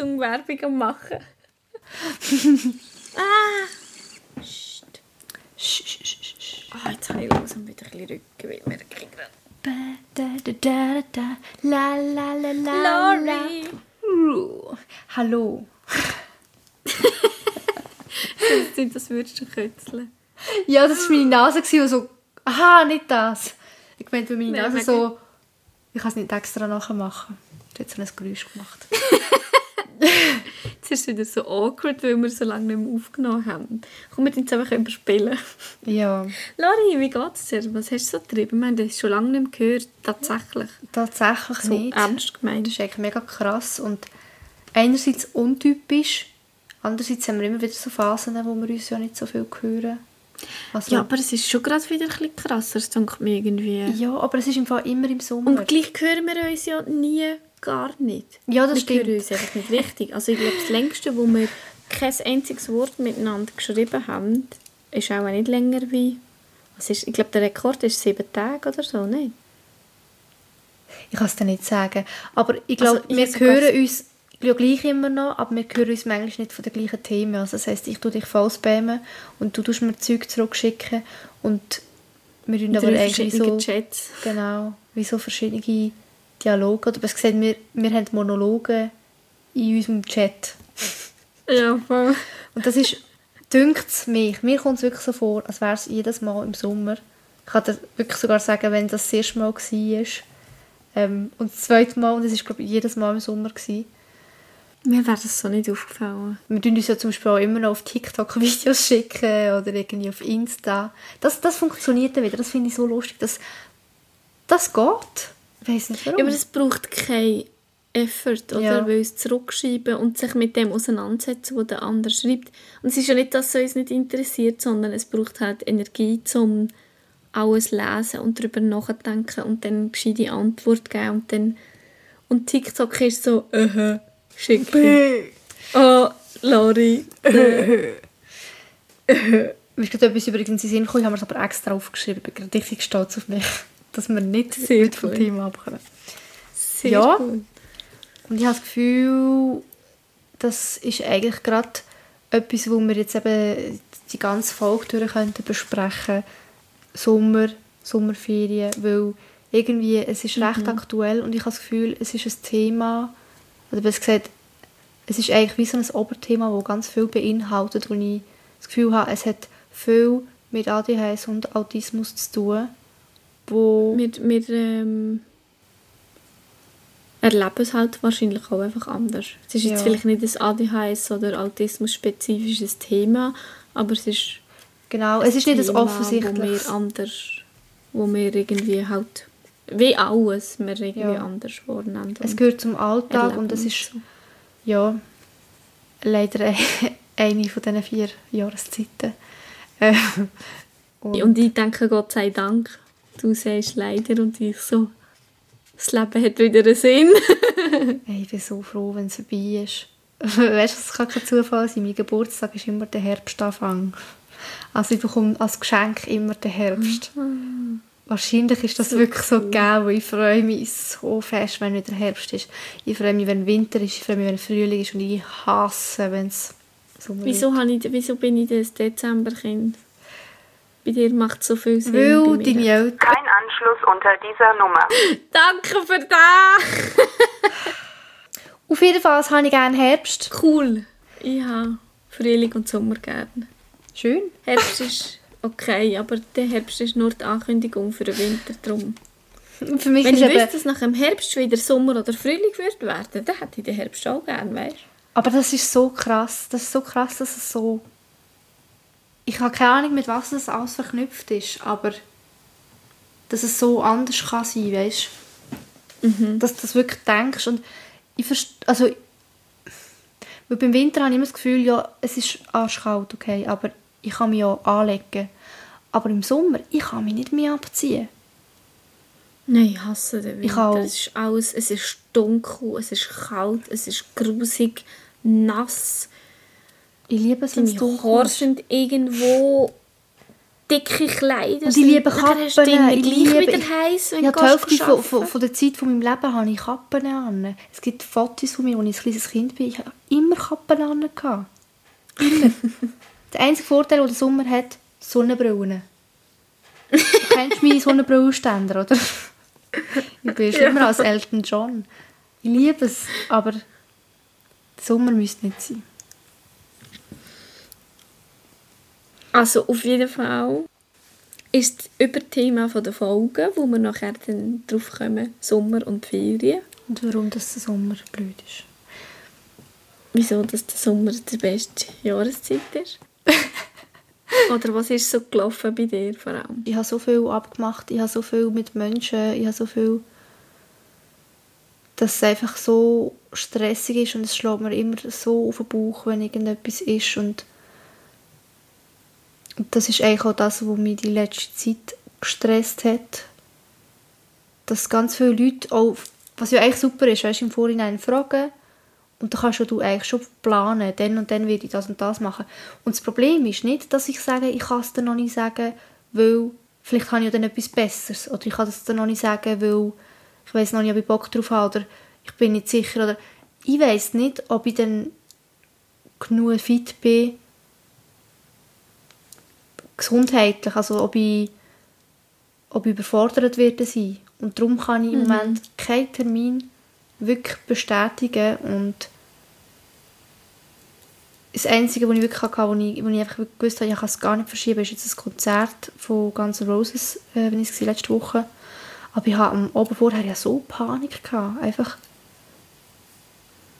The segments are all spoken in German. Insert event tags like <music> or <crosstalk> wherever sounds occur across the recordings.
Samsung-Werbung am machen. <laughs> ah! Psst. Oh, jetzt habe ich langsam wieder ein bisschen Rücken, weil wir gerade... La, la, la, la, Lori! Uh, hallo. Das klingt, als würdest du kötzeln. Ja, das war meine Nase, die so... Aha, nicht das. Ich meinte, meine Nase so... Ich kann es nicht extra nachher machen. Du hast so ein Geräusch gemacht. <laughs> <laughs> Jetzt ist es wieder so awkward, weil wir so lange nicht mehr aufgenommen haben. Komm, wir jetzt einfach überspielen. Ja, Lori, wie geht's dir? Was hast du so getrieben? Wir haben das schon lange nicht mehr gehört. Tatsächlich. tatsächlich So nicht. ernst gemeint. Das ist eigentlich mega krass und einerseits untypisch, andererseits haben wir immer wieder so Phasen, wo wir uns ja nicht so viel hören. Also, Ja, aber es ist schon gerade wieder ein bisschen krasser, das denkt mir irgendwie. ja, aber es ist im Fall immer im Sommer. Und gleich hören wir uns ja nie gar nicht. Ja, das wir stimmt. hören uns einfach nicht richtig. Also ich glaube, das längste, wo wir kein einziges Wort miteinander geschrieben haben, ist auch nicht länger wie... Was ist, ich glaube, der Rekord ist sieben Tage oder so, nicht? Ich kann es dir nicht sagen. Aber ich glaube, Also, wir hören uns ja gleich immer noch, aber wir hören uns manchmal nicht von den gleichen Themen. Also das heisst, ich tue dich voll spammen und du tust mir Zeug zurückschicken und wir tun aber eigentlich so... Chats. Genau, wie so verschiedene Dialoge. Oder besser gesagt, wir, wir haben Monologe in unserem Chat. Ja, voll. Und das ist, dünkt es mich, mir kommt es wirklich so vor, als wäre es jedes Mal im Sommer. Ich kann dir wirklich sogar sagen, wenn das das erste Mal war. Ähm, und das zweite Mal, und das war glaube ich jedes Mal im Sommer. Gewesen. Mir wäre das so nicht aufgefallen. Wir tun uns ja zum Beispiel auch immer noch auf TikTok <laughs> Videos schicken oder irgendwie auf Insta. Das, das funktioniert dann wieder, das finde ich so lustig. Das, das geht. Ich weiss nicht warum. Ja, aber es braucht keinen Effort, oder? Ja. Weil es zurückschreiben und sich mit dem auseinandersetzen, was der andere schreibt. Und es ist ja nicht, dass es uns nicht interessiert, sondern es braucht halt Energie, um alles lesen und darüber nachdenken und dann eine gescheite Antwort geben und dann... Und TikTok ist so, äh, schick. Oh, Lori. Mir ist gerade etwas übrigens in Sinn gekommen, ich habe es aber extra aufgeschrieben. Ich bin gerade richtig stolz auf mich, dass wir nicht, Sehr nicht vom cool. Thema abkommen. Sehr Ja. gut. Und ich habe das Gefühl, das ist eigentlich gerade etwas, wo wir jetzt eben die ganze Folge durch könnten besprechen Sommer, Sommerferien, weil irgendwie, es ist recht aktuell und ich habe das Gefühl, es ist ein Thema, oder besser gesagt, es ist eigentlich wie so ein Oberthema, das ganz viel beinhaltet und ich das Gefühl habe, es hat viel mit ADHS und Autismus zu tun, wo... Wir, wir ähm, erleben es halt wahrscheinlich auch einfach anders. Es ist jetzt Ja. vielleicht nicht ein ADHS oder Autismus-spezifisches Thema, aber es ist Genau, es ist nicht das Thema, offensichtlich. Wo wir anders, wo wir irgendwie halt, wie alles, wir irgendwie Ja. anders wahrnehmen. Es gehört zum Alltag erleben und es und ist so. ja leider <laughs> eine von diesen vier Jahreszeiten. <laughs> Äh, und, Und ich denke, Gott sei Dank, du sagst leider und ich so, das Leben hat wieder einen Sinn. <laughs> ey, ich bin so froh, wenn es vorbei ist. <laughs> weißt du, es kann kein Zufall sein. Mein Geburtstag ist immer der Herbstanfang. Also ich bekomme als Geschenk immer den Herbst. Wahrscheinlich ist das So wirklich so cool. gegeben, weil ich freue mich so fest, wenn wieder Herbst ist. Ich freue mich, wenn Winter ist, ich freue mich, wenn Frühling ist und ich hasse, wenn es Sommer Wieso, ich, wieso bin ich das Dezemberkind? Bei dir macht es so viel Sinn. Weil deine. Eltern... Kein Anschluss unter dieser Nummer. <laughs> Danke für das! Auf jeden Fall habe ich gerne Herbst. Cool. Ich habe Frühling und Sommer gerne. Schön. Herbst ist okay, aber der Herbst ist nur die Ankündigung für den Winter. Drum. Für mich Wenn ist ich wüsste, dass nach dem Herbst wieder Sommer oder Frühling wird werden, dann hätte ich den Herbst auch gerne, weißt Aber das ist so krass. Das ist so krass, dass es so... Ich habe keine Ahnung, mit was das alles verknüpft ist, aber dass es so anders kann sein, weißt Mhm. Dass du das wirklich denkst und ich verst also weil beim Winter habe ich immer das Gefühl, ja, es ist arschkalt, okay, aber ich kann mich ja anlegen. Aber im Sommer, ich kann mich nicht mehr abziehen. Nein, ich hasse den Winter. auch. Es ist alles, es ist dunkel, es ist kalt, es ist grusig, nass. Ich liebe es, wenn es dunkel ist. sind irgendwo dicke Kleider Und ich liebe. Nachher hast du Kappen, ich gleich liebe- wieder heiß, wenn Ja, du die Hälfte von, von, der Zeit von meinem Leben habe ich Kappen an. Es gibt Fotos von mir, als ich ein kleines Kind bin. Ich habe immer Kappen an. Immer. <laughs> der einzige Vorteil, den der Sommer hat, Sonnenbrillen. Du kennst meine Sonnenbrillenständer, oder? Ich bin schon immer als Elton John. Ich liebe es, aber der Sommer müsste nicht sein. Also auf jeden Fall ist das Überthema von der Folge, wo wir nachher dann drauf kommen, Sommer und Ferien. Und warum das der Sommer blöd ist. Wieso, dass der Sommer die beste Jahreszeit ist? <laughs> Oder was ist so gelaufen bei dir vor allem? Ich habe so viel abgemacht, ich habe so viel mit Menschen, ich habe so viel, dass es einfach so stressig ist und es schlägt mir immer so auf den Bauch, wenn irgendetwas ist und das ist eigentlich auch das, was mich die letzte Zeit gestresst hat. Dass ganz viele Leute auch, was ja eigentlich super ist, weißt, im Vorhinein fragen und dann kannst du eigentlich schon planen, dann und dann werde ich das und das machen. Und das Problem ist nicht, dass ich sage, ich kann es dir noch nicht sagen, weil vielleicht habe ich ja dann etwas Besseres. Oder ich kann es dir noch nicht sagen, weil ich weiß noch nicht, ob ich Bock drauf habe oder ich bin nicht sicher. Oder ich weiß nicht, ob ich dann genug fit bin, gesundheitlich, also ob ich, ob ich überfordert werde sein. Und darum kann ich im Moment keinen Termin wirklich bestätigen und das Einzige, was ich wirklich hatte, wo ich, wo ich einfach gewusst habe, ich kann es gar nicht verschieben, ist jetzt das Konzert von Guns N' Roses, äh, wenn ich es letzte Woche. Aber ich hatte am Abend vorher ja so Panik gehabt, einfach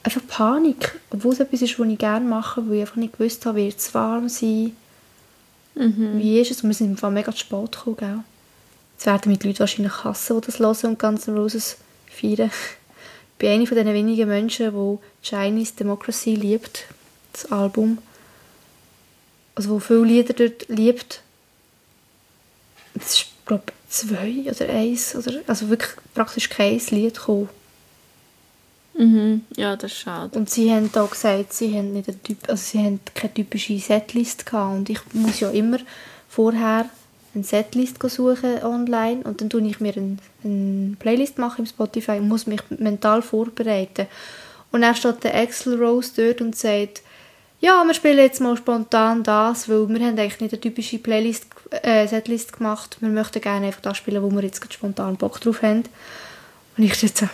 einfach Panik, obwohl es etwas ist, was ich gerne mache, weil ich einfach nicht gewusst habe, wird es warm sein, wie ist es? Wir sind im Fall mega zu spät gekommen, gell? Jetzt werden die Leute wahrscheinlich hassen, die das hören und N' Roses feiern. <laughs> Ich bin eine von den wenigen Menschen, die Chinese Democracy liebt, das Album. Also, wo viele Lieder dort liebt. Es ist, glaube ich, zwei oder eins, oder, also wirklich praktisch kein Lied gekommen. Mhm. Ja, das ist schade. Und sie haben auch gesagt, sie haben, nicht typ, also sie haben keine typische Setlist gehabt. Und ich muss ja immer vorher eine Setlist suchen online und dann tue ich mir eine, eine Playlist im Spotify und muss mich mental vorbereiten. Und dann steht der Axel Rose dort und sagt, ja, wir spielen jetzt mal spontan das, weil wir haben eigentlich nicht eine typische Playlist, äh, Setlist gemacht. Wir möchten gerne einfach das spielen, wo wir jetzt spontan Bock drauf haben. Und ich stehe so,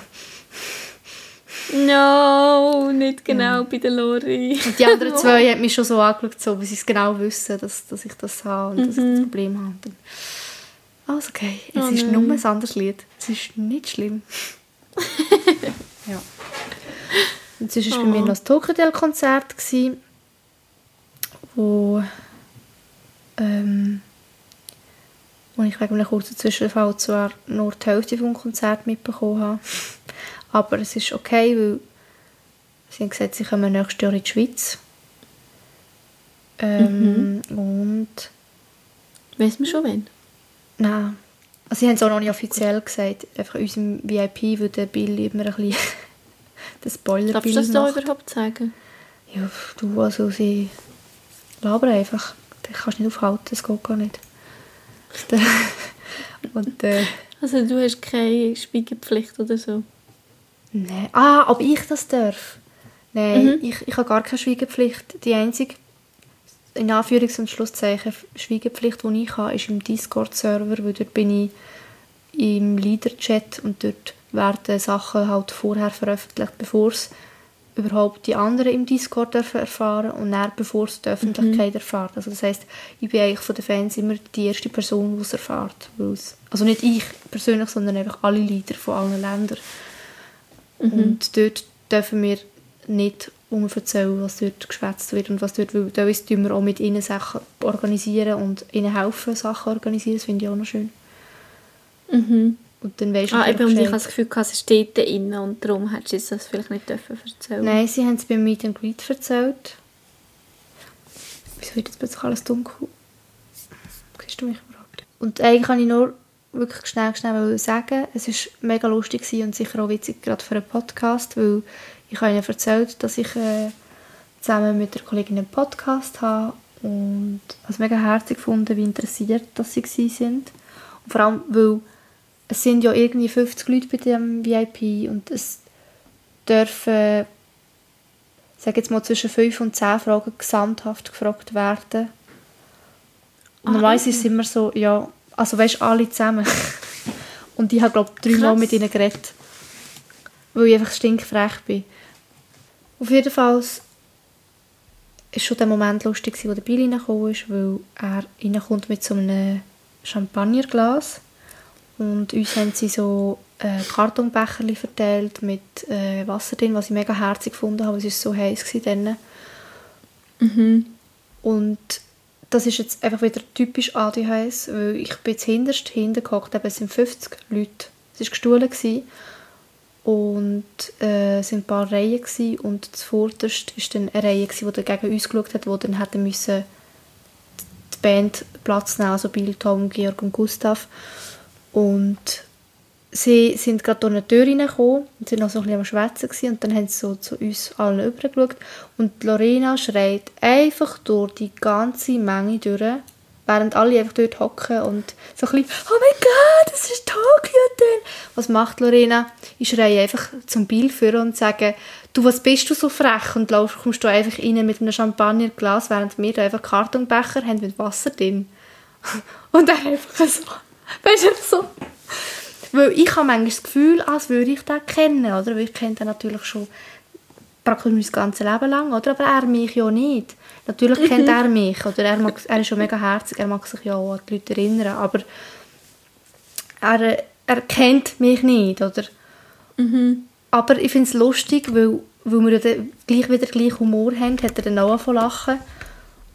No, nicht genau bei der Lori. Und die anderen <laughs> zwei haben mich schon so angeschaut, so, weil sie es genau wissen, dass, dass ich das habe und dass ich das Problem habe. Dann, alles okay, es Oh ist nein. nur ein anderes Lied. Es ist nicht schlimm. <laughs> ja. Sonst war bei mir Oh. noch das gewesen, wo, ähm, wo ich wegen einem kurzen Zwischenfall zwar nur die Hälfte vom Konzert mitbekommen habe. Aber es ist okay, weil sie haben gesagt, sie kommen nächstes Jahr in die Schweiz. Ähm, Und Weiss man schon, wenn? nein, also sie haben es auch noch nicht offiziell gesagt. Einfach unserem VIP, der Bill immer ein bisschen <laughs> den spoiler Darfst du das da überhaupt sagen? Ja, du, also sie labern einfach. Den kannst du nicht aufhalten, das geht gar nicht. <laughs> Und äh, Also du hast keine Schweigepflicht oder so? Nein. Ah, ob ich das darf? Nein, ich, ich habe gar keine Schweigepflicht. Die einzige, in Anführungs- und Schlusszeichen, Schweigepflicht, die ich habe, ist im Discord-Server, weil dort bin ich im Leader-Chat und dort werden Sachen halt vorher veröffentlicht, bevor es überhaupt die anderen im Discord erfahren und dann, bevor es die Öffentlichkeit erfährt. Also das heisst, ich bin eigentlich von den Fans immer die erste Person, die es erfährt. Also nicht ich persönlich, sondern einfach alle Leader von allen Ländern. Und dort dürfen wir nicht erzählen, was dort geschwätzt wird und was dort, weil teilweise tun wir auch mit ihnen Sachen organisieren und ihnen helfen, Sachen organisieren, das finde ich auch noch schön. Mhm. Und dann weisst du Ah, eben, und ich habe das Gefühl, es steht da drin und darum hättest du das vielleicht nicht dürfen erzählen Nein, sie haben es beim Meet and Greet erzählt. Wieso wird jetzt plötzlich alles dunkel? Siehst du mich gefragt? Und eigentlich kann ich nur wirklich schnell, schnell sagen, es war mega lustig und sicher auch witzig, gerade für einen Podcast, weil ich habe ihnen erzählt, dass ich äh, zusammen mit der Kollegin einen Podcast habe Und also mega herzig gefunden, wie interessiert dass sie sind. Und vor allem, weil es sind ja irgendwie 50 Leute bei dem VIP und es dürfen, sage jetzt mal, zwischen 5 und 10 Fragen gesamthaft gefragt werden. Und Ah, normalerweise ist es immer so, ja, also weißt alle zusammen. und ich habe, glaube ich, dreimal Krass. mit ihnen geredet. Weil ich einfach stinkfrech bin. Auf jeden Fall war schon der Moment lustig, wo der Billy reingekommen ist, weil er reinkommt mit so einem Champagnerglas. Und uns haben sie so äh, Kartonbecher verteilt mit äh, Wasser drin, was ich mega herzig gefunden habe, weil es war so heiß war. Mhm. Und das ist jetzt einfach wieder typisch ADHS, weil ich bin jetzt hinterst hinten gehockt, es sind 50 Leute. Es war gestohlen und äh, es waren ein paar Reihen gewesen. und zuvorderst war dann eine Reihe, gewesen, die gegen uns geschaut hat, wo dann hätten die Band Platz nehmen, also Bill, Tom, Georg und Gustav. Und sie sind gerade durch eine Tür reingekommen und sind noch so ein bisschen am Schwätzen gewesen. und dann haben sie so zu uns allen rübergeschaut und Lorena schreit einfach durch die ganze Menge durch, während alle einfach dort hocken und so ein bisschen «Oh mein Gott, das ist Tokio denn!» Was macht Lorena? Ich schreie einfach zum Bill vor und sage «Du, was bist du so frech?» und kommst du einfach rein mit einem Champagnerglas, während wir da einfach Kartonbecher haben mit Wasser drin. <laughs> Und er einfach so, <laughs> weißt du, so weil ich habe manchmal das Gefühl, als würde ich den kennen, oder? Weil ich kenne den natürlich schon praktisch mein ganzes Leben lang, oder? Aber er mich ja nicht. Natürlich kennt er mich, oder? Er, mag, er ist schon mega herzig, er mag sich ja auch an die Leute erinnern, aber er, er kennt mich nicht, oder? Aber ich finde es lustig, weil, weil wir ja gleich wieder gleich Humor haben, hat er dann auch angefangen lachen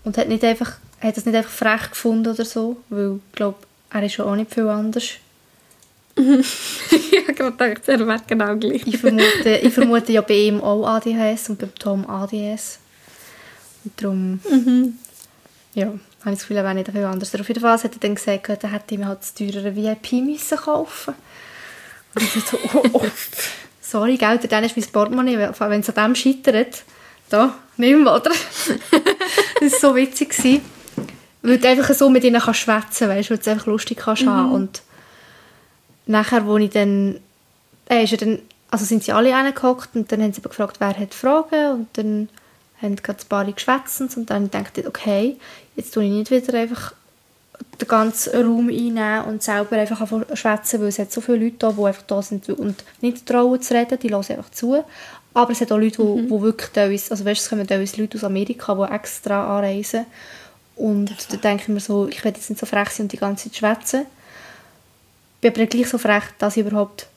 und hat, nicht einfach, hat das nicht einfach frech gefunden oder so, weil ich glaube, er ist ja auch nicht viel anders. Ich habe gerade gedacht, er wäre genau gleich. Ich vermute, ich vermute ja bei ihm auch ADHS und bei Tom ADS. Und darum, ja, habe ich das Gefühl, er wäre nicht viel anders. Auf jeden Fall hat er dann gesagt, er hätte ihm halt das teurere VIP müssen kaufen Und ich so, oh, oh. sorry, gell, dann ist mein Portemonnaie, wenn es an dem scheitert, da, nimm mal, oder? das war so witzig. Gewesen, weil du einfach so mit ihnen kannst schwätzen kannst, weil du es einfach lustig kannst haben. Und nachher, wo ich dann, äh, ist er dann, also sind sie alle reingehockt und dann haben sie aber gefragt, wer hat Fragen und dann haben gerade ein paar geschwätzt und dann dachte ich, okay, jetzt tue ich nicht wieder einfach den ganzen Raum einnehmen und selber einfach schwätzen, weil es hat so viele Leute da, die einfach da sind und nicht trauen zu reden, die hören einfach zu. Aber es hat auch Leute, die, die wirklich teilweise, also weißt, es kommen teilweise Leute aus Amerika, die extra anreisen. Und da denke ich mir so, ich werde jetzt nicht so frech sein und die ganze Zeit schwätzen bin aber gleich so frech, dass ich überhaupt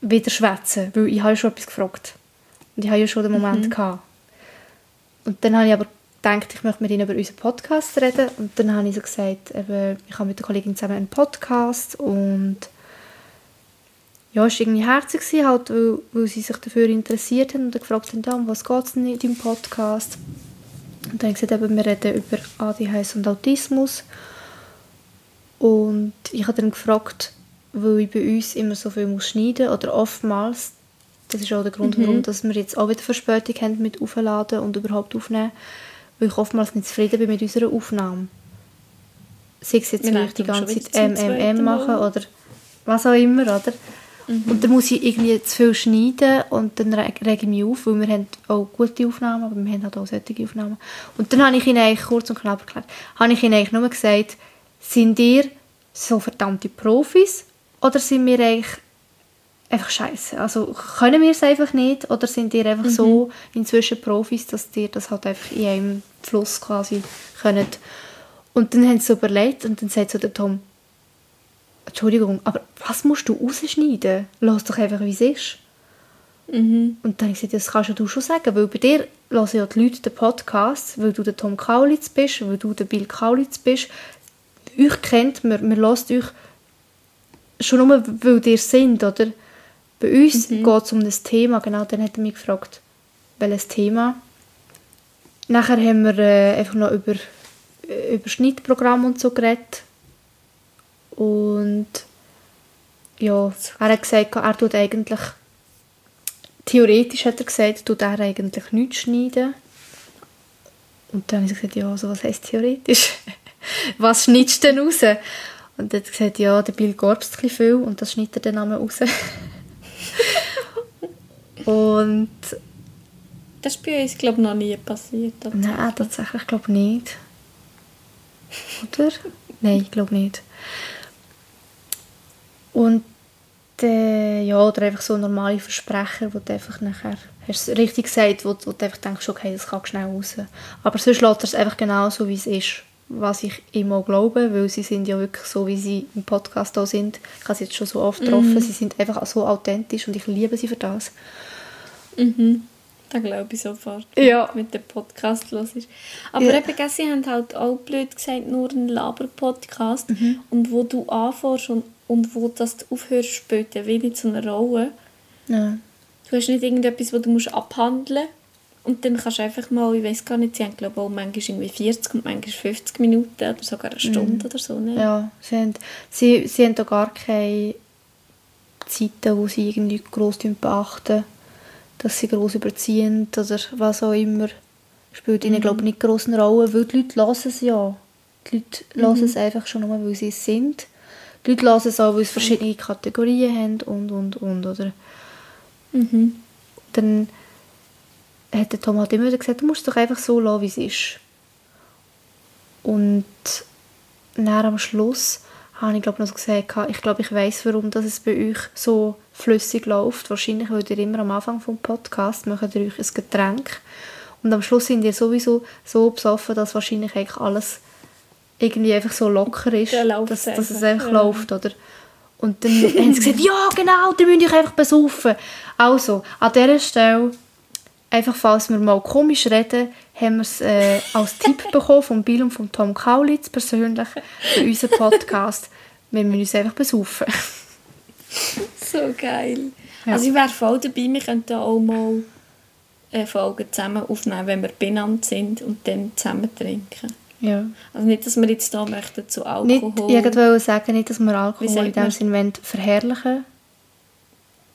wieder schwätze, weil ich habe ja schon etwas gefragt. Und ich habe ja schon den Moment gehabt. Und dann habe ich aber gedacht, ich möchte mit ihnen über unseren Podcast reden. Und dann habe ich so gesagt, eben, ich habe mit der Kollegin zusammen einen Podcast und ja, es war irgendwie herzig, halt, weil, weil sie sich dafür interessiert haben und dann gefragt haben, ja, um was geht es denn in deinem Podcast? Und dann habe ich gesagt, eben, wir reden über ADHS und Autismus. Und ich habe dann gefragt, weil ich bei uns immer so viel muss schneiden oder oftmals, das ist auch der Grund, warum dass wir jetzt auch wieder Verspätung haben mit Aufladen und überhaupt aufnehmen, weil ich oftmals nicht zufrieden bin mit unserer Aufnahme. Sei es jetzt, ich die ganze Zeit MMM Mal. mache oder was auch immer, oder? Und dann muss ich irgendwie zu viel schneiden und dann reg rege ich mich auf, weil wir haben auch gute Aufnahmen, aber wir haben halt auch solche Aufnahmen. Und dann habe ich ihnen eigentlich kurz und knapp erklärt, habe ich ihnen eigentlich nur gesagt, sind ihr so verdammte Profis oder sind wir eigentlich einfach scheiße? Also können wir es einfach nicht oder sind ihr einfach so inzwischen Profis, dass ihr das halt einfach in einem Fluss quasi könnt? Und dann haben sie so überlegt und dann sagt so der Tom, Entschuldigung, aber was musst du rausschneiden? Lass doch einfach, wie es ist. Und dann habe ich gesagt, das kannst du schon sagen, weil bei dir hören ja die Leute den Podcast, weil du der Tom Kaulitz bist, weil du der Bill Kaulitz bist. Euch kennt man, man hört euch schon nur, weil ihr sind, oder? Bei uns geht es um das Thema, genau, dann hat er mich gefragt, welches Thema. Nachher haben wir äh, einfach noch über, äh, über Schnittprogramm und so geredet. Und ja, er hat gesagt, er tut eigentlich, theoretisch hat er gesagt, tut er eigentlich nichts schneiden. Und dann habe ich gesagt, ja, also was heisst theoretisch? <laughs> was schneidest du denn raus? Und dann hat er gesagt, ja, der Bill gorbst ein viel und das schneidet er dann raus. <laughs> und Das ist bei uns, glaube ich, noch nie passiert. oder? nein, tatsächlich glaube ich nicht. Oder? Nein, ich glaube nicht. Und äh, ja, oder einfach so normale Versprecher, wo du einfach nachher, hast du es richtig gesagt, wo, wo du einfach denkst, okay, das kann schnell raus. Aber sonst lässt er es einfach genau so, wie es ist. Was ich immer glaube, weil sie sind ja wirklich so, wie sie im Podcast auch sind. Ich habe sie jetzt schon so oft getroffen, sie sind einfach so authentisch und ich liebe sie für das. Mhm. Das glaube ich sofort. Ja. Mit dem Podcast los ist. Aber Ja. eben, sie haben halt auch blöd gesagt, nur einen Laber-Podcast. Mhm. Und wo du anfährst und, und wo das du aufhörst, spielt ja wenig zu einer Rolle. Ja. Du hast nicht irgendetwas, das du musst abhandeln musst. Und dann kannst du einfach mal, ich weiß gar nicht, sie haben glaube ich auch manchmal irgendwie 40 und manchmal 50 Minuten oder sogar eine Stunde oder so. Ne? Ja, sie haben, sie, sie haben da gar keine Zeiten, wo sie irgendwie gross beachten, dass sie gross überziehen oder was auch immer. Spielt ihnen, glaube ich, nicht gross eine Rolle, weil die Leute hören es ja. Die Leute hören es einfach schon nur, weil sie es sind. Die Leute hören es auch, weil es verschiedene Kategorien haben und, und, und, oder? Mhm. Dann hat der Tom halt immer wieder gesagt, du musst es doch einfach so lassen, wie es ist. Und dann am Schluss habe ich glaube noch so gesagt, ich glaube, ich weiß, warum dass es bei euch so flüssig läuft. Wahrscheinlich, weil ihr immer am Anfang vom Podcast macht ihr euch ein Getränk und am Schluss sind ihr sowieso so besoffen, dass wahrscheinlich eigentlich alles irgendwie einfach so locker ist, Ja, dass, dass es einfach, einfach ja. läuft, oder? Und dann <laughs> haben sie gesagt, ja genau, ihr müsst euch einfach besaufen. Also, an dieser Stelle, einfach falls wir mal komisch reden, haben wir es äh, als <laughs> Tipp bekommen von Bill und von Tom Kaulitz persönlich für unseren Podcast. Wir müssen uns einfach besaufen. <laughs> So geil. Ja. Also ich wäre voll dabei, wir könnten auch mal eine Folge zusammen aufnehmen, wenn wir benannt sind und dann zusammen trinken. Ja. Also nicht, dass wir jetzt hier möchten zu Nicht, Alkohol. ich wollte sagen, nicht, dass wir Alkohol in dem? Sinne verherrlichen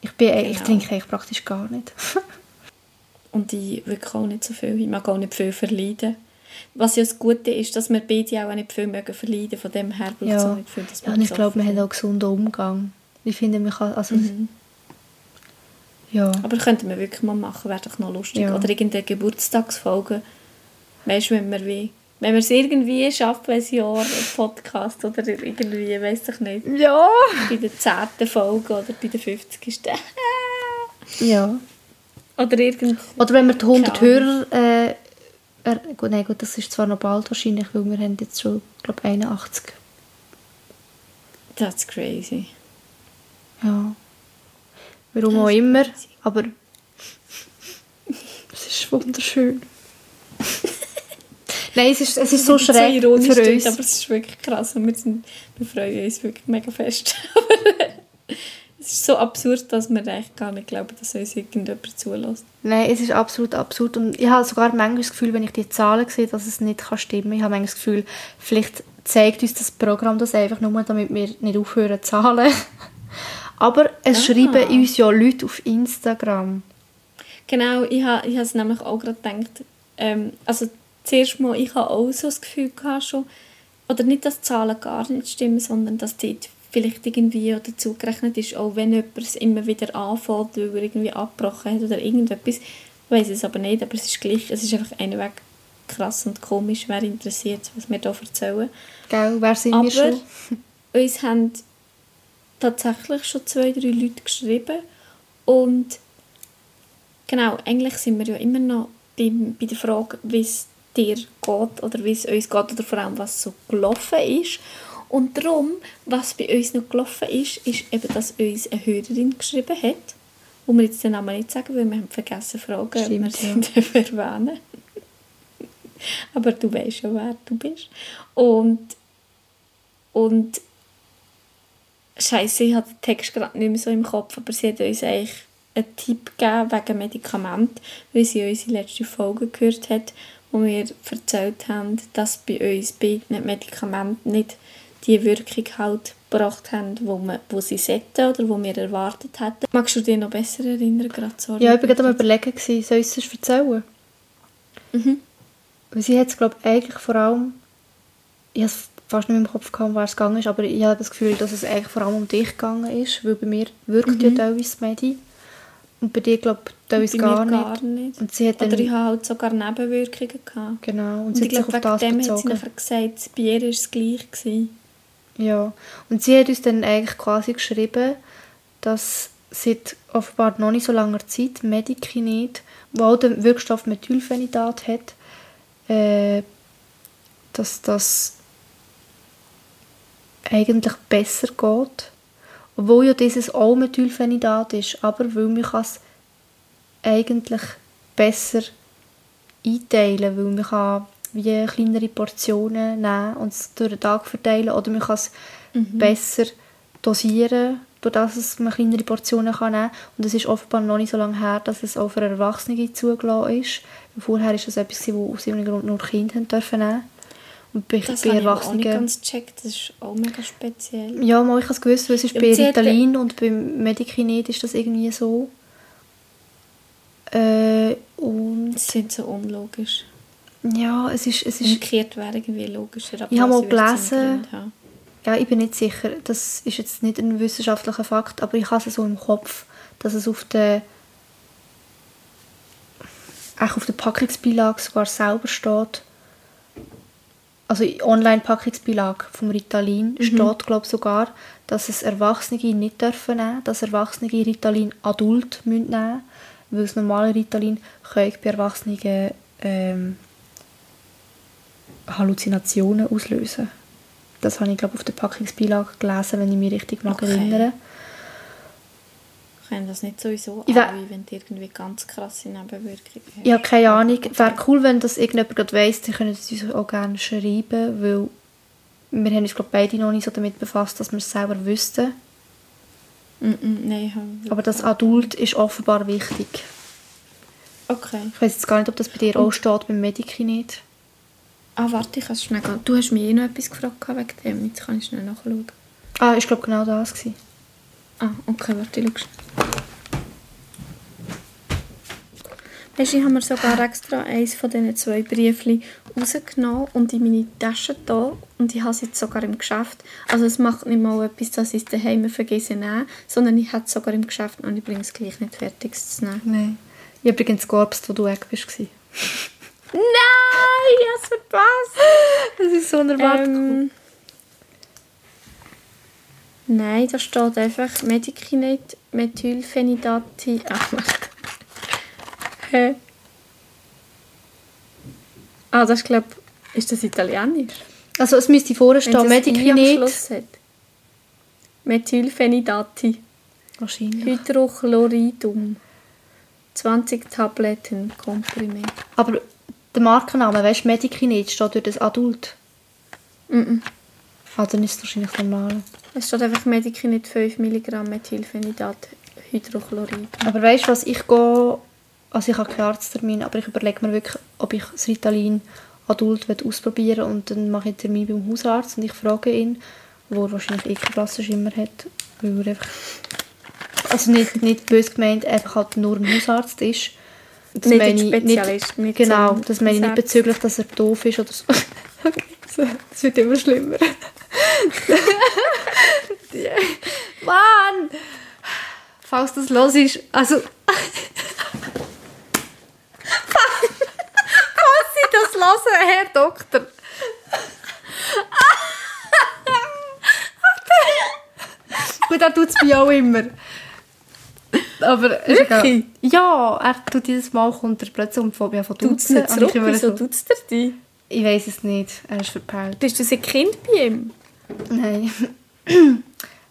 ich, bin, ich Genau. trinke eigentlich praktisch gar nicht. <laughs> Und ich wirklich auch nicht so viel. Ich mag auch nicht viel verleiden. Was ja das Gute ist, dass wir beide auch nicht viel mögen verleiden. Von dem her braucht es Ja. auch nicht viel, dass Ja, und ich glaube, wir haben auch einen gesunden Umgang. Ich finde, man kann, also, Mhm. ja. Aber könnten wir wirklich mal machen, wäre doch noch lustig. Ja. Oder irgendeine Geburtstagsfolge. Weißt du, wenn wir wie... Wenn wir es irgendwie schaffen, ein Jahr, ein Podcast oder irgendwie, weiß ich nicht, Ja. bei der 10. Folge oder bei der 50. Ja. Oder irgend... Oder wenn wir die 100 Keine Hörer, äh, er, gut, nein, gut, das ist zwar noch bald wahrscheinlich, weil wir haben jetzt schon, glaube 81. That's crazy. Ja. Warum auch immer, crazy. aber es ist wunderschön. <laughs> nein, es ist, es ist so So schräg ironisch für uns. aber es ist wirklich krass und wir, sind, wir freuen uns wirklich mega fest. <laughs> Es ist so absurd, dass wir eigentlich gar nicht glauben, dass uns irgendjemand zulässt. Nein, es ist absolut absurd. Und ich habe sogar manchmal das Gefühl, wenn ich die Zahlen sehe, dass es nicht kann stimmen kann. Ich habe manchmal das Gefühl, vielleicht zeigt uns das Programm das einfach nur, damit wir nicht aufhören zu zahlen. <laughs> Aber es Ah. schreiben uns ja Leute auf Instagram. Genau, ich habe ich es nämlich auch gerade gedacht, ähm, also zuerst mal, ich habe auch so das Gefühl gehabt schon, oder nicht, dass die Zahlen gar nicht stimmen, sondern dass dort vielleicht irgendwie auch dazu gerechnet ist, auch wenn jemand es immer wieder anfällt, weil er irgendwie abgebrochen hat oder irgendetwas, ich weiß es aber nicht, aber es ist gleich, es ist einfach ein Weg krass und komisch, wer interessiert, was wir hier erzählen. Gell, wer sind Aber wir schon? <laughs> uns haben tatsächlich schon zwei, drei Leute geschrieben und genau, eigentlich sind wir ja immer noch beim, bei der Frage, wie es dir geht oder wie es uns geht oder vor allem, was so gelaufen ist. Und darum, was bei uns noch gelaufen ist, ist eben, dass uns eine Hörerin geschrieben hat, wo wir jetzt den Namen nicht sagen, weil wir haben vergessen fragen, ob wir Stimmt, sie ja. <laughs> dürfen erwähnen Aber du weißt ja, wer du bist. Und, und Scheiße, ich habe den Text gerade nicht mehr so im Kopf, aber sie hat uns eigentlich einen Tipp gegeben wegen Medikament, weil sie unsere letzte Folge gehört hat, wo wir erzählt haben, dass bei uns beiden Medikamente nicht die Wirkung halt gebracht haben, wo, man, wo sie sollten oder wo wir erwartet hätten. Magst du dich noch besser erinnern? Gerade, sorry. Ja, ich war gerade am überlegen, gewesen, soll ich es erzählen? Mhm. Weil sie hat es, glaube ich, eigentlich vor allem... Ich habe es fast nicht mehr im Kopf gehabt, um was es gegangen ist, aber ich habe das Gefühl, dass es eigentlich vor allem um dich gegangen ist, weil bei mir wirkt ja teilweise Medi. Und bei dir, glaube ich, teilweise gar, gar nicht. Und sie hat dann... Oder ich habe halt sogar Nebenwirkungen gehabt. Genau, und Und sie ich hat sich glaube, auf wegen das dem hat sie bezogen. nachher gesagt, bei ihr war es gleich. Gewesen. Ja, und sie hat uns dann eigentlich quasi geschrieben, dass seit offenbar noch nicht so langer Zeit Medikinet, wo auch den Wirkstoff Methylphenidat hat, äh, dass das eigentlich besser geht. Obwohl ja dieses auch Methylphenidat ist, aber weil man kann es eigentlich besser einteilen, weil man kann wie kleinere Portionen nehmen und es durch den Tag verteilen oder man kann es besser dosieren, durch das es man kleinere Portionen kann nehmen und es ist offenbar noch nicht so lange her, dass es auch für Erwachsene zugelassen ist. Vorher war das etwas, das aus irgendeinem Grund nur Kinder haben dürfen nehmen und bei, Das bei habe ich auch nicht Erwachsenen... ganz gecheckt. Das ist auch mega speziell. Ja, mal, ich habe es gewusst, weil es ist Ja, bei Ritalin und beim Medikinet ist das irgendwie so. Äh, und Das ist so unlogisch. Ja, es ist, es ist Umgekehrt wäre irgendwie logischer. Ich habe mal gelesen-. Ja, ich bin nicht sicher. Das ist jetzt nicht ein wissenschaftlicher Fakt, aber ich habe es so im Kopf, dass es auf der auch auf der Packungsbeilage sogar selber steht. Also in Online-Packungsbeilage vom Ritalin steht, glaube ich, sogar, dass es Erwachsene nicht dürfen nehmen, dass Erwachsene Ritalin adult müssen nehmen, weil das normale Ritalin kann bei Erwachsenen ähm, Halluzinationen auslösen. Das habe ich, glaube auf der Packungsbeilage gelesen, wenn ich mich richtig mag Okay. erinnere. Können das nicht sowieso Ich we- alle, wenn die irgendwie ganz krasse Nebenwirkungen haben? Ich habe keine Ahnung. Wäre cool, wenn das irgendjemand gerade weiss, dann können sie uns auch gerne schreiben, weil wir haben uns, glaube beide noch nicht so damit befasst, dass wir es selber wüssten. Mm nein, Aber das Adult ist offenbar wichtig. Okay. Ich weiß jetzt gar nicht, ob das bei dir auch steht, beim Medikinet. Ah, warte, ich kann es schnell gehen. Du hast mich eh noch etwas gefragt wegen dem. Jetzt kann ich schnell nachschauen. Ah, ich glaube genau das. Gewesen. Ah, okay, warte, ich schau. Weisst du, ich habe mir sogar extra eins von diesen zwei Briefchen rausgenommen und in meine Tasche da und ich habe es jetzt sogar im Geschäft. Also es macht nicht mal etwas, dass ich es daheim vergesse nehmen, sondern ich habe es sogar im Geschäft und ich bringe es gleich nicht fertig zu nehmen. Nein. Ich habe übrigens gearbeitet, wo du weg bist. Nein, ich habe es verpasst! Das ist so unerwartet. Ähm, nein, da steht einfach Medikinet Methylphenidati. Ach, warte. Hä? Ah, das ist, glaube ist das italienisch? Also es müsste vorne stehen, Medikinet. Methylphenidati. Wahrscheinlich. Hydrochloridum. 20 Tabletten Komprimiert. Aber der Markenname, weißt du, Medikinet steht durch das Adult. Mhm. Ah, dann ist es wahrscheinlich normal. Es steht einfach Medikinet 5 Mg Methylphenidat Hydrochlorid. Aber weißt du was, ich gehe, also ich habe keinen Arzttermin, aber ich überlege mir wirklich, ob ich das Ritalin adult will ausprobieren und dann mache ich einen Termin beim Hausarzt und ich frage ihn, wo er wahrscheinlich eh keinen Blasenschimmer hat, weil er einfach, also nicht, nicht böse gemeint, einfach halt nur ein Hausarzt ist. Das Nicht meine Spezialist, nicht genau, so das meine ich nicht bezüglich, dass er doof ist oder so. <laughs> okay, so, das wird immer schlimmer. <laughs> Mann! Falls das los ist, also... <laughs> Falls Sie das hören, Herr Doktor. Gut, er tut es mir auch immer. Aber. Wirklich? Ja, er tut jedes Mal, kommt er plötzlich und fängt mich an zu duzen. zurück? immer Wieso es dir die? ich weiß es nicht, er ist verpeilt. Bist du ein Kind bei ihm? Nein. <clears throat>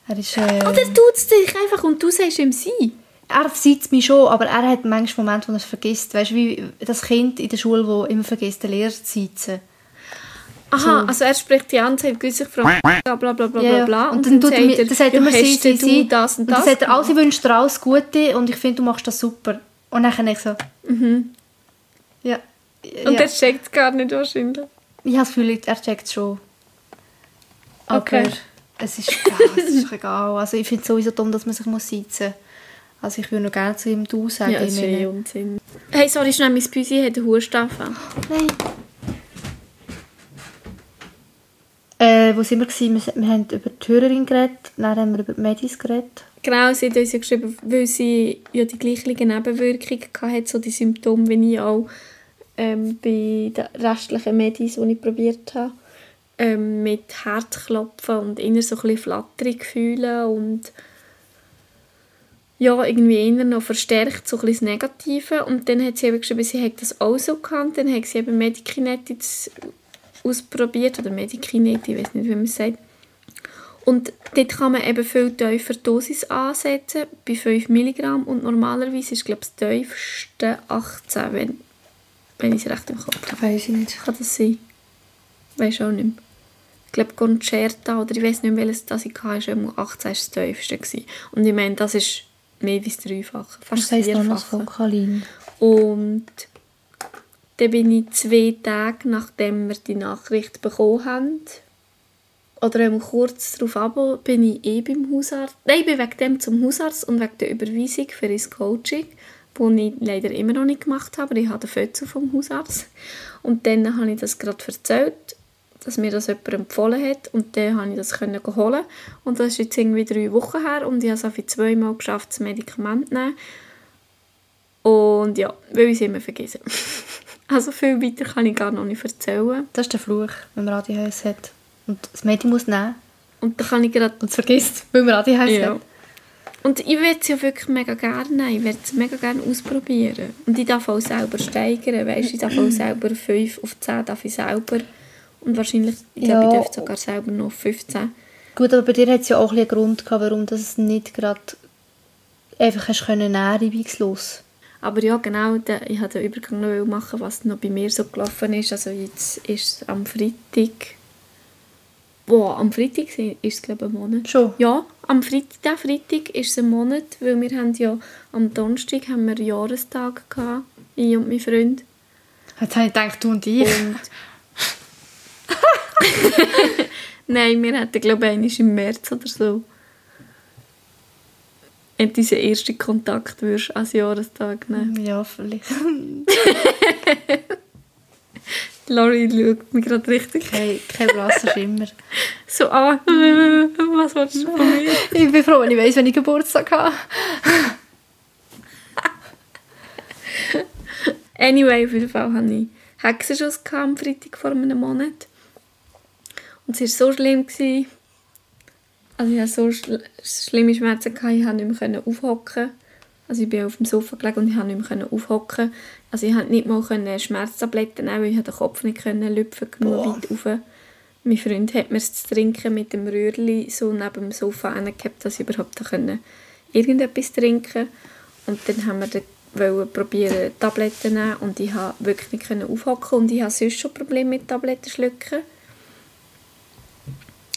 er ist... Äh, Oder tut es dich einfach und du sagst ihm sie? er sieht mich schon, aber er hat manchmal Momente, wo er es vergisst. Weißt du, wie das Kind in der Schule, wo immer vergisst, den Lehrer zu sitzen. Aha, also er spricht die an, sagt, grüß dich, Frau bla bla bla bla Ja, ja. bla. Und, dann tut er das sagt ja, immer sie, sie, sie. das und und das dann sagt er, also, ich wünsche dir alles Gute und ich finde, du machst das super. Und dann ich so, Mhm. ja. Und ja. er checkt es gar nicht wahrscheinlich. Ich habe das Gefühl, er checkt es schon. Aber Okay. es ist, ja, es ist egal. Also ich finde es sowieso dumm, dass man sich muss sitzen muss. Also ich würde noch gerne zu ihm «du» sagen. Ja, das ist eh Unsinn. Hey, sorry, schnell, mein Büsi hat einen Hustaffen. Nein. Äh, wo sind wir gewesen? Wir, haben über die Hörerin geredet, dann haben wir über die Medis geredet. Genau, sie hat uns ja geschrieben, weil sie ja die gleichen Nebenwirkungen hatte, so die Symptome wie ich auch ähm, bei den restlichen Medis, die ich probiert habe. Ähm, mit Herzklopfen und inner so ein bisschen Flatterung fühlen und ja, irgendwie eher noch verstärkt, so ein bisschen das Negative. Und dann hat sie eben geschrieben, sie hätte das auch so gehabt. Dann hat sie eben Medikinet ausprobiert, oder Medikinet, ich weiß nicht, wie man es sagt. Und dort kann man eben viel tiefer Dosis ansetzen, bei 5 Milligramm. Und normalerweise ist, glaube ich, das tiefste 18, wenn, wenn ich es recht im Kopf habe. Weiß ich nicht. Kann das sein? Weiß auch nicht mehr. Ich glaube, Concerta, oder ich weiß nicht mehr, welches das ich hatte, ist immer 18 das tiefste. Gewesen. Und ich meine, das ist mehr als dreifache, fast Das heisst auch noch. Vokalin. Und dann bin ich zwei Tage, nachdem wir die Nachricht bekommen haben, oder kurz darauf ab, bin ich eh beim Hausarzt. Nein, ich bin wegen dem zum Hausarzt und wegen der Überweisung für ein Coaching, das ich leider immer noch nicht gemacht habe, aber ich habe den Foto vom Hausarzt. Und dann habe ich das gerade erzählt, dass mir das jemand empfohlen hat und dann konnte ich das können holen. Und das ist jetzt irgendwie drei Wochen her und ich habe es auch zweimal geschafft, das Medikament zu nehmen. Und ja, weil ich es immer vergessen. <laughs> Also viel weiter kann ich gar noch nicht erzählen. Das ist der Fluch, wenn man ADHS hat. Und das Mädchen muss nehmen Und da kann ich gerade... und es vergisst, weil man ADHS Ja. hat. Und ich würde es ja wirklich mega gerne nehmen. Ich würde es mega gerne ausprobieren. Und ich darf auch selber steigern. Weißt, ich darf auch selber 5 auf 10 darf ich selber. Und wahrscheinlich, ich glaube, Ja. ich dürfte sogar selber noch auf 15. Gut, aber bei dir hat es ja auch ein einen Grund gehabt, warum das nicht gerade einfach hast können reibungslos. Aber ja, genau, der, ich wollte den Übergang noch machen, was noch bei mir so gelaufen ist. Also jetzt ist es am Freitag... Boah, am Freitag ist es, glaube ich, ein Monat. Schon? Ja, am Freitag, der Freitag ist es ein Monat, weil wir haben ja am Donnerstag haben wir Jahrestag gehabt, ich und mein Freund. Jetzt habe ich gedacht, du und ich. Und <laughs> <laughs> Nein, wir hatten glaube ich im März oder so. Und diesen ersten Kontakt würdest du als Jahrestag nehmen. Ja, vielleicht. <laughs> Laurie schaut mich gerade richtig Kein, kein blasser Schimmer. so an. <laughs> Was willst du von mir? Ich bin froh, wenn ich weiss, wenn ich Geburtstag habe. Anyway, auf jeden Fall hatte ich Hexenschuss am Freitag vor einem Monat. Und es war so schlimm. Gewesen. Also ich hatte so schl schlimme Schmerzen, gehabt, ich konnte nicht mehr aufhocken. Also ich bin auf dem Sofa gelegen und ich konnte nicht mehr aufhocken. Also ich konnte nicht mal können Schmerztabletten nehmen, weil ich den Kopf nicht können lüpfen genug Boah. weit rauf. Mein Freund hat mir es zu trinken mit dem Rührli so neben dem Sofa hingehabt, dass ich überhaupt können irgendetwas trinken Und dann haben wir dann wollen probieren, Tabletten nehmen und ich konnte wirklich nicht können aufhocken und ich habe sonst schon Probleme mit Tabletten schlucken.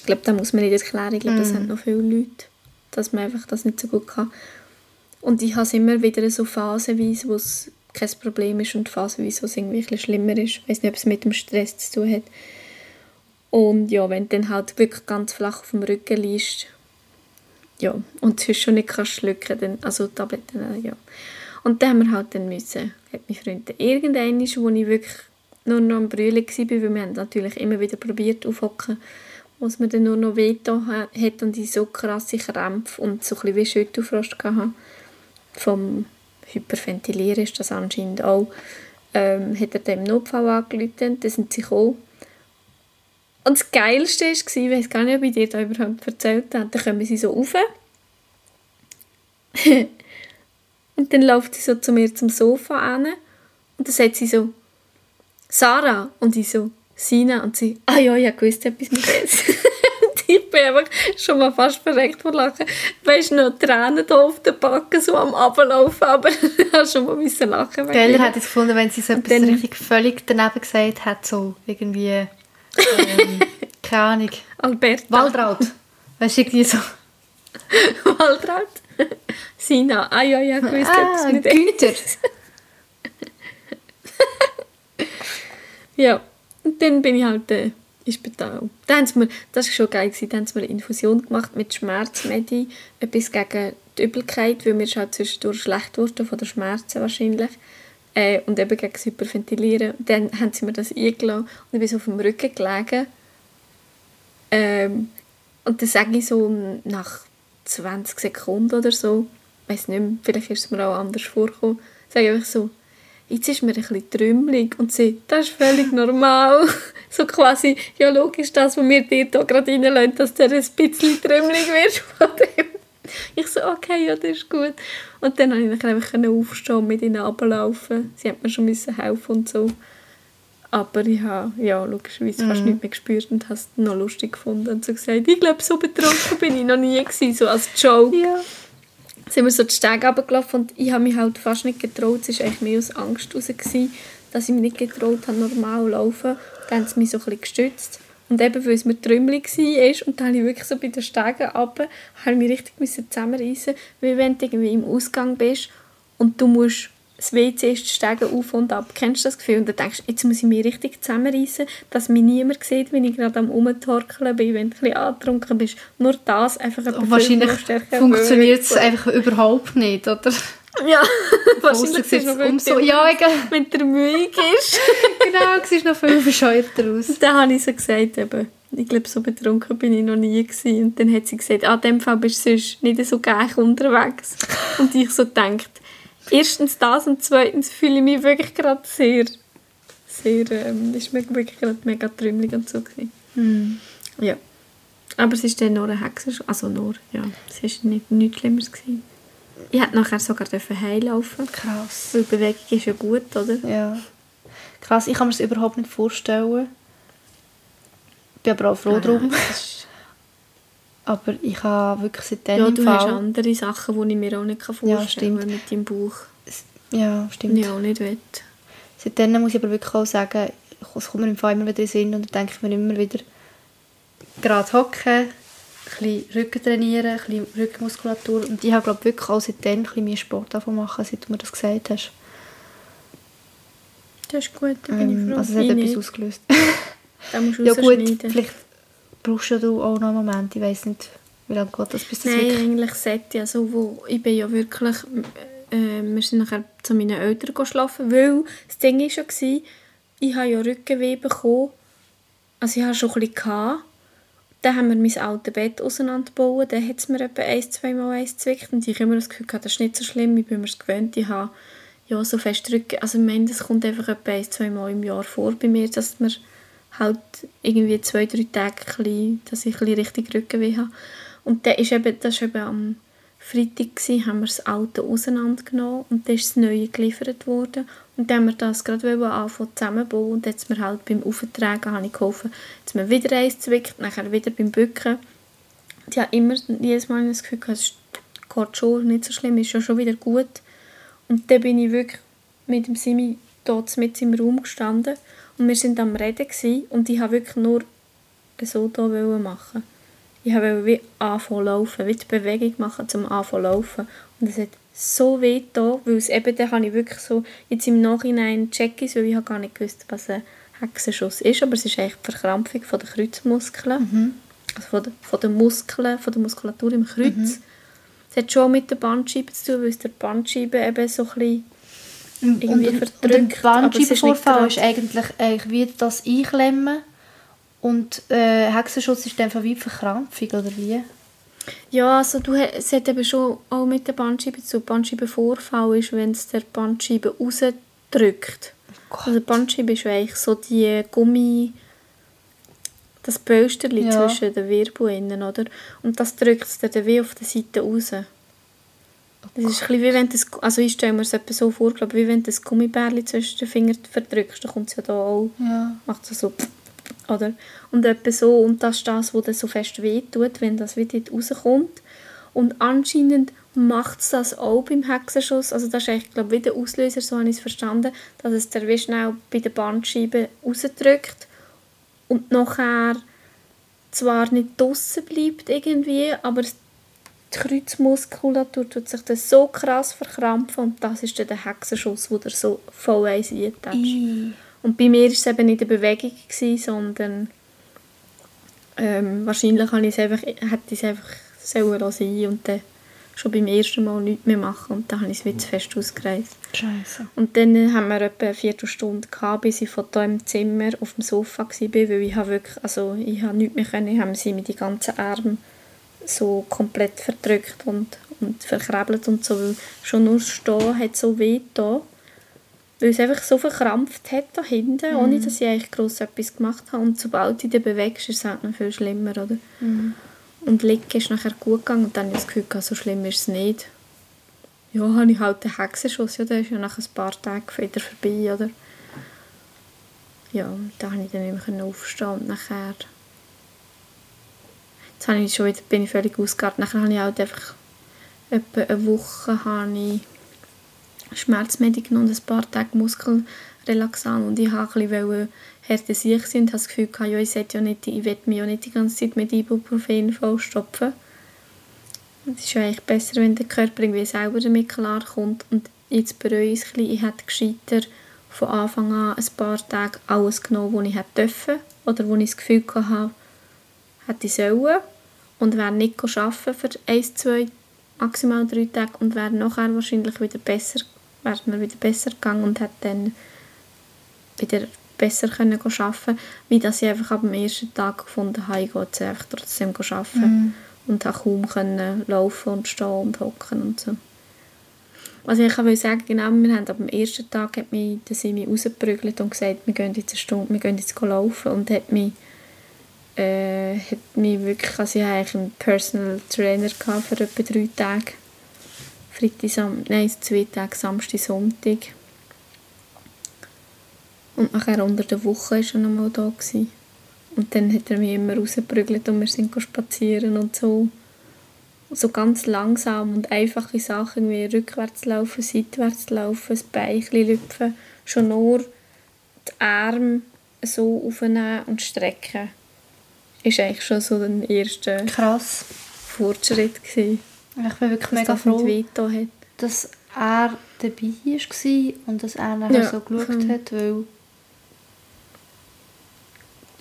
Ich glaube, da muss man nicht erklären, ich glaube, das haben noch viele Leute, dass man einfach das nicht so gut kann. Und ich habe es immer wieder so phasenweise, wo es kein Problem ist und phasenweise, wo es irgendwie ein bisschen schlimmer ist. Ich weiß nicht, ob es mit dem Stress zu tun hat. Und ja, wenn du dann halt wirklich ganz flach auf dem Rücken liegst, ja, und sonst schon nicht kannst schlucken, dann, also Tabletten, nehmen, ja. Und dann haben wir halt dann müssen, hat mein Freund irgendwann, wo ich wirklich nur noch am Brüllen war, weil wir haben natürlich immer wieder probiert aufhocken, wo es mir dann nur noch wehgetan ha- hat und ich so krasse Krämpfe und so ein wie Schüttelfrost hatte. Vom Hyperventilieren ist das anscheinend auch. Ähm, hat er im Notfall angerufen, dann sind sie gekommen. Und das Geilste war, ich weiß gar nicht, ob ich dir da überhaupt erzählt habe, dann kommen sie so rauf. <laughs> und dann läuft sie so zu mir zum Sofa an und dann sagt sie so, Sarah. Und ich so, Sina. Und sie, ah ja, ich wusste etwas mit das. <laughs> ich bin einfach schon mal fast verreckt vor Lachen. Weißt du, noch Tränen da auf den Backen so am Ablaufen, aber <laughs> ich habe schon mal müssen lachen. Geiler hätte ich es gefunden, wenn sie so etwas dann- richtig völlig daneben gesagt hat, so irgendwie, ähm, <laughs> keine Ahnung, Alberta. Waldraut. Weißt du, irgendwie so, Waldraut. Sina, ah ja, ja, ich wusste ah, etwas mit Günther. Ja, und dann bin ich halt äh, ins Spital. Da haben sie mir, das war schon geil, gewesen, da haben mir eine Infusion gemacht mit Schmerzmedi, etwas gegen die Übelkeit, weil mir ist halt zwischendurch schlecht wurde von den Schmerzen wahrscheinlich. Äh, und eben gegen das Hyperventilieren. Und dann haben sie mir das eingeladen und ich bin so auf dem Rücken gelegen. Äh, ähm, und dann sage ich so nach 20 Sekunden oder so, ich weiß nicht mehr, vielleicht ist es mir auch anders vorgekommen, sage ich einfach so, jetzt ist mir ein bisschen trümmelig und sie, das ist völlig normal. <laughs> so quasi, ja logisch, das, was wir dir hier gerade reinlassen, dass der ein bisschen trümmelig wird von dem. Ich so, okay, ja, das ist gut. Und dann konnte ich dann einfach aufstehen und mit ihnen runterlaufen. Sie hat mir schon müssen helfen und so. Aber ich habe, ja, logischerweise fast Mhm. nicht mehr gespürt und habe es noch lustig gefunden. Und so gesagt, ich glaube, so betrunken bin ich noch nie gewesen, so als Joke. Ja. Sind wir so die Stege runtergelaufen und ich habe mich halt fast nicht getraut. Es war eigentlich mehr aus Angst heraus, dass ich mich nicht getraut habe, normal zu laufen. Dann haben sie mich so ein bisschen gestützt. Und eben, weil es mir trümmelig war, und dann habe ich wirklich so bei den Stegen runter, habe ich mich richtig zusammenreißen wie wenn du irgendwie im Ausgang bist und du musst das WC ist die Stege auf und ab. Kennst du das Gefühl? Und dann denkst du, jetzt muss ich mich richtig zusammenreißen, dass mich niemand sieht, wenn ich gerade am Rumtorkeln bin, wenn du ein bisschen angetrunken bist. Nur das einfach Und wahrscheinlich funktioniert es einfach überhaupt nicht, oder? Ja, <laughs> Wahrscheinlich sieht es noch umso... viel Ja, egal. wenn der müde ist. <laughs> genau, es sieht noch viel bescheuerter aus. Und dann habe ich so gesagt, eben, ich glaube, so betrunken bin ich noch nie gewesen. Und dann hat sie gesagt, ah, in dem Fall bist du sonst nicht so gleich unterwegs. Und ich so gedacht, erstens das und zweitens fühle ich mich wirklich gerade sehr, sehr, ähm, ist mir wirklich gerade mega trümmelig und so gewesen. Hm. Ja. Aber es ist dann nur eine Hexe, also nur, ja, es ist nicht, nichts Schlimmeres gewesen. Ich hätte nachher sogar heimlaufen Krass. weil Bewegung ist ja gut, oder? Ja. Krass, ich kann mir das überhaupt nicht vorstellen. Ich bin aber auch froh drum. das ist- Aber ich habe wirklich seitdem Ja, du hast Fall... andere Sachen, die ich mir auch nicht vorstellen kann stimmt. mit deinem Bauch. Ja, stimmt. ich auch nicht will. Seitdem muss ich aber wirklich auch sagen, es kommt mir im Fall immer wieder in den Sinn und dann denke ich mir immer wieder, gerade hocken, ein bisschen Rücken trainieren, ein bisschen Rückenmuskulatur und ich habe glaube wirklich auch seitdem ein bisschen mehr Sport davon machen, seit du mir das gesagt hast. Das ist gut, da bin ich Ähm, froh. also es hat Ich etwas nicht. ausgelöst. Da musst du <laughs> ja gut, vielleicht brauchst ja du auch noch einen Moment, ich weiß nicht, wie lange geht das, bis das Nein, wirklich... eigentlich sollte ja so, wo ich bin ja wirklich, äh, wir sind nachher zu meinen Eltern geschlafen, weil das Ding war schon, gewesen, ich habe ja Rückenweh bekommen, also ich hatte schon ein bisschen. Gehabt. Dann haben wir mein altes Bett auseinandergebaut, dann hat es mir etwa ein, zwei Mal eins gezwickt und ich habe immer das Gefühl, gehabt, das ist nicht so schlimm, ich bin mir gewöhnt, ich habe ja so fest Rücken, also ich meine, das kommt einfach etwa ein, zwei Mal im Jahr vor bei mir, dass mir halt irgendwie zwei, drei Tage, bisschen, dass ich ein richtig Rückenweh habe. Und dann ist eben, das war eben am Freitag, gewesen, haben wir das Alte auseinandergenommen und dann ist das Neue geliefert worden. Und dann haben wir das gerade anfangen zusammenbauen und jetzt mir halt beim Auftragen habe ich geholfen, dass man wieder eins zwickt, nachher wieder beim Bücken. Ich habe immer, jedes Mal das Gefühl, es geht schon, nicht so schlimm, ist ja schon wieder gut. Und dann bin ich wirklich mit dem Simi dort mit im Raum gestanden und wir sind am Reden gewesen, und ich habe wirklich nur so da machen. Ich wollte wie anfangen laufen, wie die Bewegung machen zum anfangen laufen. Und es hat so weh da, weil es eben, dann habe ich wirklich so, jetzt im Nachhinein check ich weil ich habe gar nicht gewusst, was ein Hexenschuss ist, aber es ist eigentlich die Verkrampfung von den Kreuzmuskeln, also von, den, von den Muskeln, von der Muskulatur im Kreuz. Es hat schon mit der Bandscheibe zu tun, weil es der Bandscheibe eben so ein bisschen irgendwie und, verdrückt, und ist nicht Bandscheibenvorfall gerade- ist eigentlich, eigentlich wie das Einklemmen und äh, Hexenschutz ist dann einfach wie Verkrampfung, oder wie? Ja, also du, es hat eben schon auch mit der Bandscheibe zu Bandscheibenvorfall ist, wenn es der Bandscheibe rausdrückt. Gott. Also die Bandscheibe ist eigentlich so die Gummi, das Pölsterli Ja. zwischen den Wirbeln, oder? Und das drückt es dann wie auf der Seite raus. Das ist ein wie wenn das- also ich stelle mir es so vor, glaube wie wenn du das Gummibärli zwischen den Fingern verdrückst, dann kommt es ja da auch Ja. macht es so oder? Und so und das ist das, was so fest wehtut, wenn das wieder rauskommt. Und anscheinend macht es das auch beim Hexenschuss, also das ist eigentlich glaube wie der Auslöser, so habe ich es verstanden, dass es der wie schnell bei der Bandscheibe rausdrückt und nachher zwar nicht draussen bleibt irgendwie, aber die Kreuzmuskulatur tut sich dann so krass verkrampfen und das ist dann der Hexenschuss, wo der so voll eins eintätscht. I. Und bei mir war es eben nicht eine Bewegung, gewesen, sondern ähm, wahrscheinlich habe ich es einfach, hätte ich es einfach sollen lassen sein und dann schon beim ersten Mal nichts mehr machen und dann habe ich es wieder zu fest ausgereist. Scheiße. Und dann haben wir etwa eine Viertelstunde gehabt, bis ich von hier im Zimmer auf dem Sofa war, weil ich habe wirklich, also ich habe nichts mehr können, haben sie mir die ganzen Arme so komplett verdrückt und, und verkrebelt und so, weil schon nur das Stehen hat so weh da, weil es einfach so verkrampft hat da hinten, ohne dass ich eigentlich gross etwas gemacht habe und sobald du dich bewegst, ist es halt noch viel schlimmer, oder? Und liegen ist nachher gut gegangen und dann habe ich das Gefühl, gehabt, so schlimm ist es nicht. Ja, habe ich halt den Hexenschuss, ja, der ist ja nach ein paar Tagen wieder vorbei, oder? Ja, da habe ich dann nicht mehr aufstehen und nachher... Jetzt habe ich schon wieder, bin ich völlig ausgegangen. Nachher habe ich halt einfach etwa eine Woche habe ich Schmerzmedizin genommen und ein paar Tage Muskelrelaxant und ich wollte ein bisschen härter sich sein und habe das Gefühl ja, ich, ja nicht, ich will mich ja nicht die ganze Zeit mit Ibuprofen vollstopfen. Es ist ja eigentlich besser, wenn der Körper irgendwie selber damit klarkommt. Und jetzt bereue ich es ein bisschen. Ich hätte gescheiter von Anfang an ein paar Tage alles genommen, was ich hätte oder wo ich das Gefühl hatte, hätte ich sollen. Und wäre nicht arbeiten für ein, zwei, maximal drei Tage und wäre nachher wahrscheinlich wieder besser, wäre mir wieder besser gegangen und hätte dann wieder besser können arbeiten wie dass ich einfach ab dem ersten Tag gefunden habe, ich gehe jetzt einfach trotzdem arbeiten und habe kaum können laufen und stehen und hocken und so. Was ich will sagen, genau, wir haben ab dem ersten Tag hat mich Simi rausgeprügelt und gesagt, wir gehen jetzt eine Stunde, wir gehen jetzt laufen und hat mich, äh, hat mich wirklich, also ich hatte einen Personal Trainer für etwa drei Tage. Freitag, Sam nein, zwei Tage, Samstag, Sonntag. Und nachher unter der Woche war er noch mal da. Gewesen. Und dann hat er mich immer rausgeprügelt und wir sind spazieren und so. So ganz langsam und einfache Sachen wie rückwärts laufen, seitwärts laufen, das Beinchen lüpfen. Schon nur die Arme so aufnehmen und strecken. Ist eigentlich schon so der erste Krass. Fortschritt gewesen. Ich bin wirklich Dass mega froh, hat. dass er dabei war und dass er nachher Ja, so geschaut voll. hat, weil...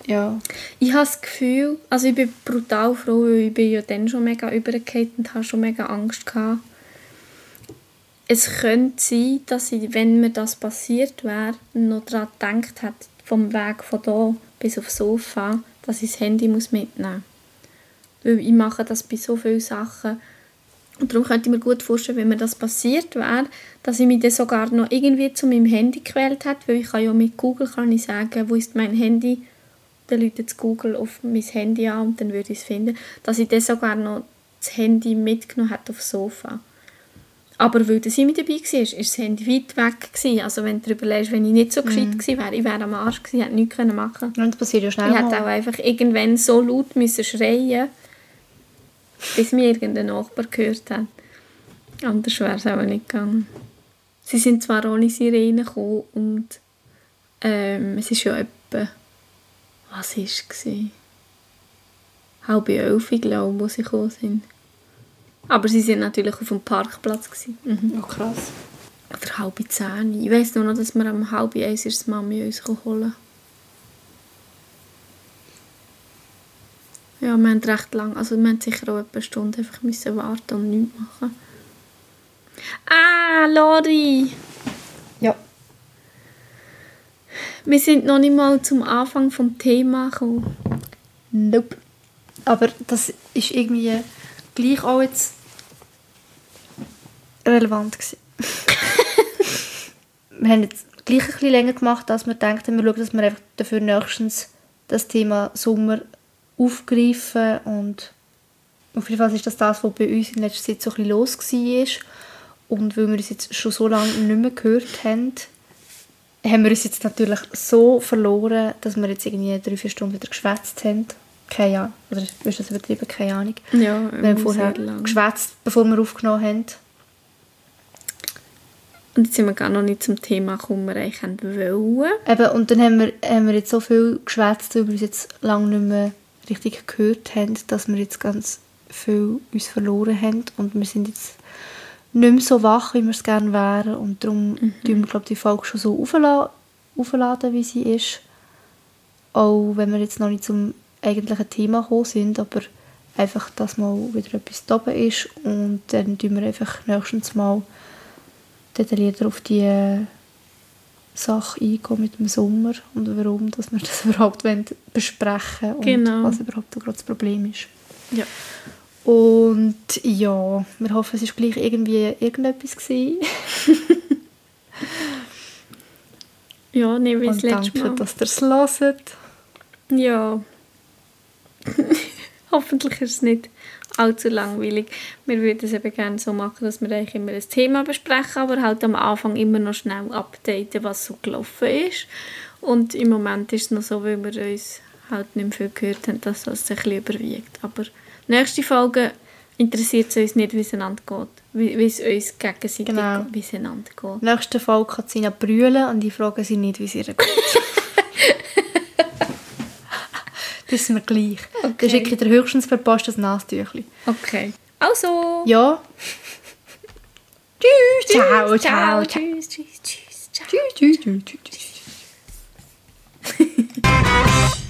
Ja. Ich habe das Gefühl, also ich bin brutal froh, weil ich bin ja dann schon mega übergekehrt und habe schon mega Angst gehabt. Es könnte sein, dass ich, wenn mir das passiert wäre, noch daran gedacht hätte, vom Weg von da bis aufs Sofa, dass ich das Handy mitnehmen muss. Weil ich mache das bei so vielen Sachen. Und darum könnte ich mir gut vorstellen, wenn mir das passiert wäre, dass ich mich dann sogar noch irgendwie zu meinem Handy gewählt hätte, weil ich kann ja mit Google kann ich sagen, wo ist mein Handy, dann läutet Google auf mein Handy an und dann würde ich es finden, dass ich dann sogar noch das Handy mitgenommen hätte aufs Sofa. Aber weil das mit dabei war, ist das Handy weit weg. Gewesen. Also wenn du dir überlegst, wenn ich nicht so gescheit gewesen wäre, ich wäre am Arsch gewesen, hätte nichts können machen Und das passiert ja schnell Ich hätte auch einfach irgendwann so laut müssen schreien bis mir irgendein Nachbar gehört hat. Anders wäre es auch nicht gegangen. Sie sind zwar ohne Sirene gekommen und ähm, es ist ja etwa, was war es? Halb elf, glaube ich, wo sie gekommen sind. Aber sie sind natürlich auf dem Parkplatz. Gewesen. Mhm. Oh, krass. Oder halb zehn. Ich weiss nur noch, dass wir um halb eins ist Mami uns holen Ja, wir haben recht lang, also wir haben sicher auch etwa eine Stunde einfach müssen warten und nichts machen. Ah, Lori! Ja. Wir sind noch nicht mal zum Anfang vom Thema gekommen. Nope. Aber das ist irgendwie gleich auch jetzt relevant gewesen. <laughs> wir haben jetzt gleich ein bisschen länger gemacht, als wir dachten. Wir schauen, dass wir einfach dafür nächstens das Thema Sommer aufgreifen und auf jeden Fall ist das das, was bei uns in letzter Zeit so ein bisschen los war. Und weil wir uns jetzt schon so lange nicht mehr gehört haben, haben wir uns jetzt natürlich so verloren, dass wir jetzt irgendwie drei, vier Stunden wieder geschwätzt haben. Keine Ahnung. Oder ist das übertrieben? Keine Ahnung. Ja, Wir haben vorher geschwätzt, bevor wir aufgenommen haben. Und jetzt sind wir gar noch nicht zum Thema gekommen, wir eigentlich wollen. Eben, und dann haben wir, haben wir jetzt so viel geschwätzt, weil wir uns jetzt lange nicht mehr richtig gehört haben, dass wir jetzt ganz viel uns verloren haben. Und wir sind jetzt nicht mehr so wach, wie wir es gerne wären. Und darum tun wir, glaube ich, die Folge schon so aufladen, aufladen, wie sie ist. Auch wenn wir jetzt noch nicht zum eigentlichen Thema gekommen sind. Aber einfach, dass mal wieder etwas da ist und dann tun wir einfach nächstens mal detaillierter auf die Sache eingehen mit dem Sommer und warum dass wir das <laughs> überhaupt wollen besprechen und Genau. was überhaupt gerade das Problem ist. Ja. Und ja, wir hoffen, es war gleich irgendwie irgendetwas gewesen. <laughs> Ja, nicht wie das Und letzte danke, Mal. dass ihr es hört. Ja. <laughs> Hoffentlich ist es nicht allzu langweilig. Wir würden es eben gerne so machen, dass wir eigentlich immer ein Thema besprechen, aber halt am Anfang immer noch schnell updaten, was so gelaufen ist. Und im Moment ist es noch so, weil wir uns halt nicht mehr viel gehört haben, dass das ein bisschen überwiegt. Aber nächste Folge interessiert es uns nicht, wie es einander geht. Wie, wie es uns gegenseitig Genau. wie es einander geht. Nächste Folge kann Sina brüllen und ich frage sie nicht, wie es ihr geht. <laughs> Das ist mir gleich. Okay. Dann schicke ich dir höchstens per Post ein Okay. Also. Ja. tschüss, tschüss. Ciao, ciao, ciao. Tschüss, tschüss, tschüss. Ciao. Tschüss, tschüss, tschüss, tschüss. tschüss. <laughs>